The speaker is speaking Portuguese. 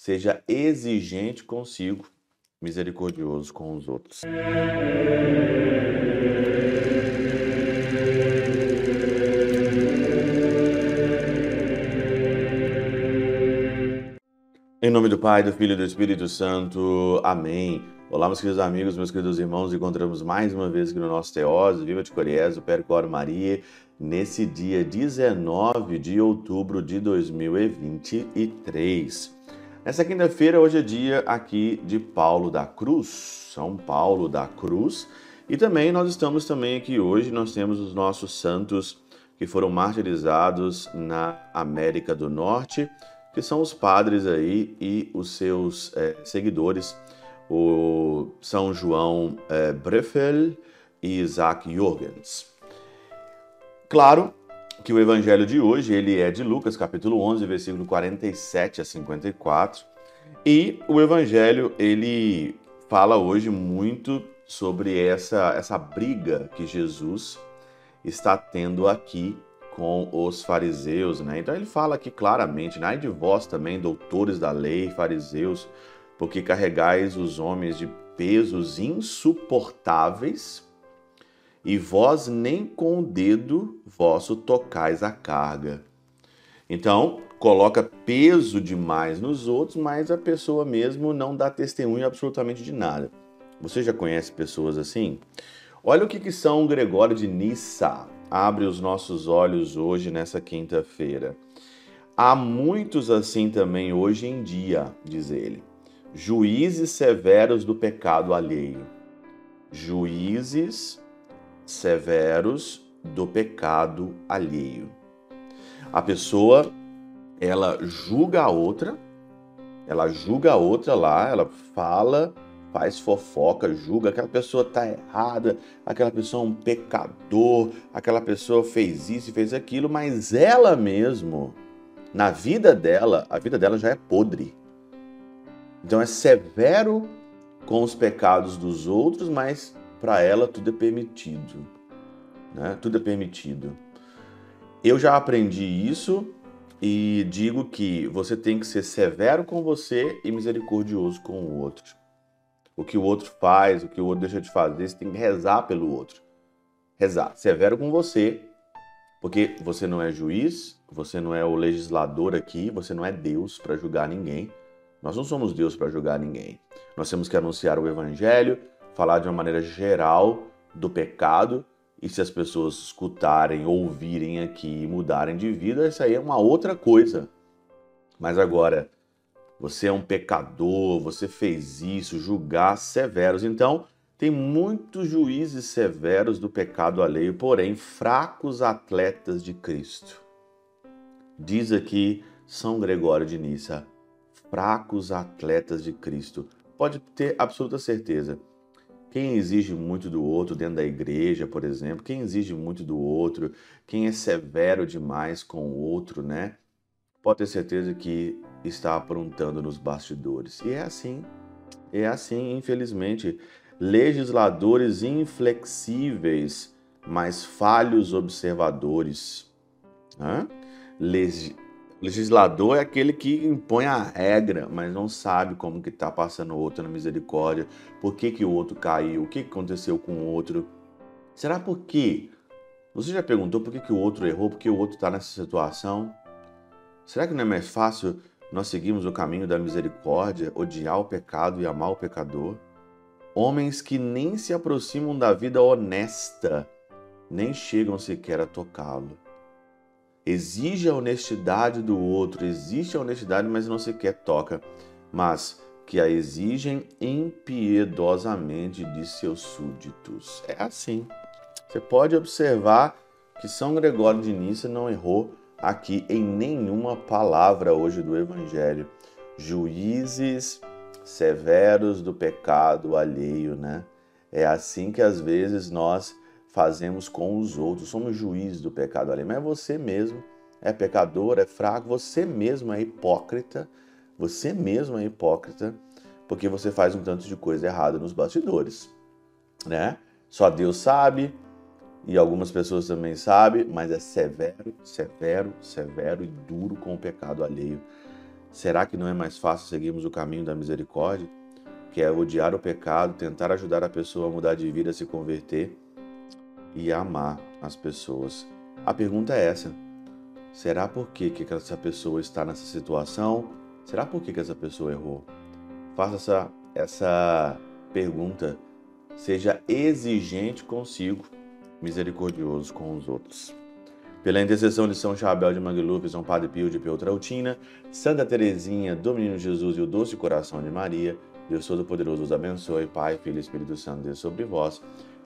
seja exigente consigo, misericordioso com os outros. Em nome do Pai, do Filho e do Espírito Santo. Amém. Olá, meus queridos amigos, meus queridos irmãos. Encontramos mais uma vez aqui no nosso Teóse, Viva de Coriés, o Percor Maria, nesse dia 19 de outubro de 2023. Nessa quinta-feira, hoje é dia aqui de Paulo da Cruz, São Paulo da Cruz. E também nós estamos também aqui hoje, nós temos os nossos santos que foram martirizados na América do Norte que são os padres aí e os seus é, seguidores, o São João é, Breffel e Isaac Jorgens. Claro que o evangelho de hoje ele é de Lucas, capítulo 11, versículo 47 a 54, e o evangelho ele fala hoje muito sobre essa essa briga que Jesus está tendo aqui com os fariseus, né? Então ele fala aqui claramente, né? de vós também, doutores da lei, fariseus, porque carregais os homens de pesos insuportáveis, e vós nem com o dedo vosso tocais a carga. Então, coloca peso demais nos outros, mas a pessoa mesmo não dá testemunho absolutamente de nada. Você já conhece pessoas assim? Olha o que, que São Gregório de Nissa abre os nossos olhos hoje nessa quinta-feira. Há muitos assim também hoje em dia, diz ele, juízes severos do pecado alheio. Juízes severos do pecado alheio. A pessoa, ela julga a outra, ela julga a outra lá, ela fala faz fofoca, julga, aquela pessoa está errada, aquela pessoa é um pecador, aquela pessoa fez isso e fez aquilo, mas ela mesmo, na vida dela, a vida dela já é podre. Então é severo com os pecados dos outros, mas para ela tudo é permitido. Né? Tudo é permitido. Eu já aprendi isso e digo que você tem que ser severo com você e misericordioso com o outro o que o outro faz, o que o outro deixa de fazer, você tem que rezar pelo outro. Rezar. Severo com você, porque você não é juiz, você não é o legislador aqui, você não é Deus para julgar ninguém. Nós não somos Deus para julgar ninguém. Nós temos que anunciar o evangelho, falar de uma maneira geral do pecado, e se as pessoas escutarem, ouvirem aqui e mudarem de vida, isso aí é uma outra coisa. Mas agora, você é um pecador, você fez isso, julgar severos. Então, tem muitos juízes severos do pecado alheio, porém fracos atletas de Cristo. Diz aqui São Gregório de Nissa, fracos atletas de Cristo. Pode ter absoluta certeza. Quem exige muito do outro dentro da igreja, por exemplo, quem exige muito do outro, quem é severo demais com o outro, né? Pode ter certeza que está aprontando nos bastidores. E é assim, é assim, infelizmente. Legisladores inflexíveis, mas falhos observadores. Hã? Legislador é aquele que impõe a regra, mas não sabe como que está passando o outro na misericórdia, por que, que o outro caiu, o que aconteceu com o outro. Será por quê? Você já perguntou por que, que o outro errou, por que o outro está nessa situação? Será que não é mais fácil nós seguimos o caminho da misericórdia, odiar o pecado e amar o pecador. Homens que nem se aproximam da vida honesta, nem chegam sequer a tocá-lo. Exige a honestidade do outro, existe a honestidade, mas não sequer toca, mas que a exigem impiedosamente de seus súditos. É assim. Você pode observar que São Gregório de Nissa não errou aqui em nenhuma palavra hoje do Evangelho. Juízes severos do pecado alheio, né? É assim que às vezes nós fazemos com os outros, somos juízes do pecado alheio. Mas é você mesmo é pecador, é fraco, você mesmo é hipócrita, você mesmo é hipócrita, porque você faz um tanto de coisa errada nos bastidores, né? Só Deus sabe, e algumas pessoas também sabem, mas é severo, severo, severo e duro com o pecado alheio. Será que não é mais fácil seguirmos o caminho da misericórdia, que é odiar o pecado, tentar ajudar a pessoa a mudar de vida, a se converter e amar as pessoas? A pergunta é essa: será por que, que essa pessoa está nessa situação? Será por que, que essa pessoa errou? Faça essa, essa pergunta. Seja exigente consigo, misericordioso com os outros. Pela intercessão de São Chabel de Mangluf, São Padre Pio de Peltrautina, Santa Teresinha, do Menino Jesus e o Doce Coração de Maria, Deus Todo-Poderoso os abençoe, Pai, Filho e Espírito Santo, Deus sobre vós